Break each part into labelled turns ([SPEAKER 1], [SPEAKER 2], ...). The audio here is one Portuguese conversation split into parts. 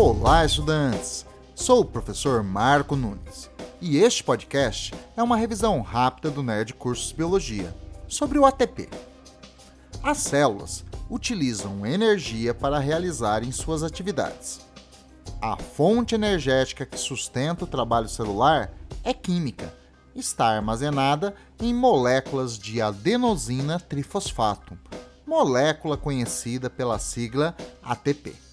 [SPEAKER 1] Olá, estudantes! Sou o professor Marco Nunes e este podcast é uma revisão rápida do Nerd Cursos Biologia sobre o ATP. As células utilizam energia para realizarem suas atividades. A fonte energética que sustenta o trabalho celular é química. Está armazenada em moléculas de adenosina trifosfato, molécula conhecida pela sigla ATP.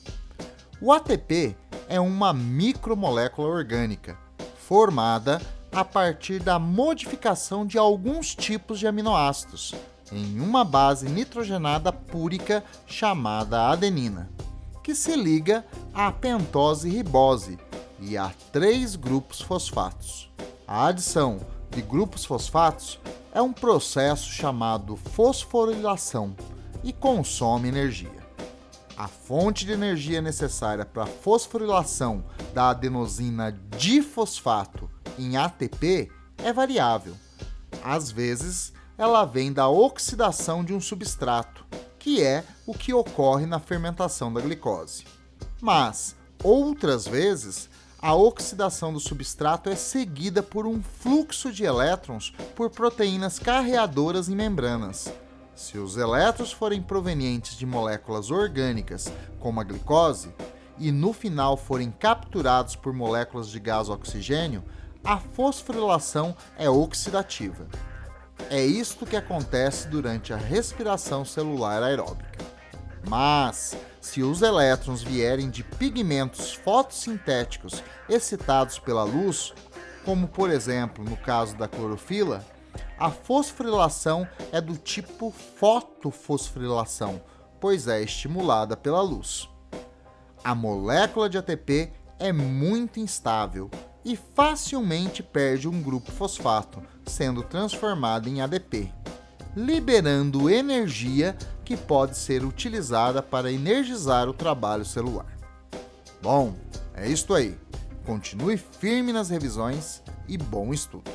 [SPEAKER 1] O ATP é uma micromolécula orgânica formada a partir da modificação de alguns tipos de aminoácidos em uma base nitrogenada púrica chamada adenina, que se liga à pentose ribose e a três grupos fosfatos. A adição de grupos fosfatos é um processo chamado fosforilação e consome energia. A fonte de energia necessária para a fosforilação da adenosina difosfato em ATP é variável. Às vezes, ela vem da oxidação de um substrato, que é o que ocorre na fermentação da glicose. Mas, outras vezes, a oxidação do substrato é seguida por um fluxo de elétrons por proteínas carreadoras em membranas se os elétrons forem provenientes de moléculas orgânicas, como a glicose, e no final forem capturados por moléculas de gás oxigênio, a fosforilação é oxidativa. É isto que acontece durante a respiração celular aeróbica. Mas, se os elétrons vierem de pigmentos fotossintéticos excitados pela luz, como por exemplo no caso da clorofila, a fosforilação é do tipo fotofosforilação, pois é estimulada pela luz. A molécula de ATP é muito instável e facilmente perde um grupo fosfato, sendo transformada em ADP, liberando energia que pode ser utilizada para energizar o trabalho celular. Bom, é isto aí. Continue firme nas revisões e bom estudo!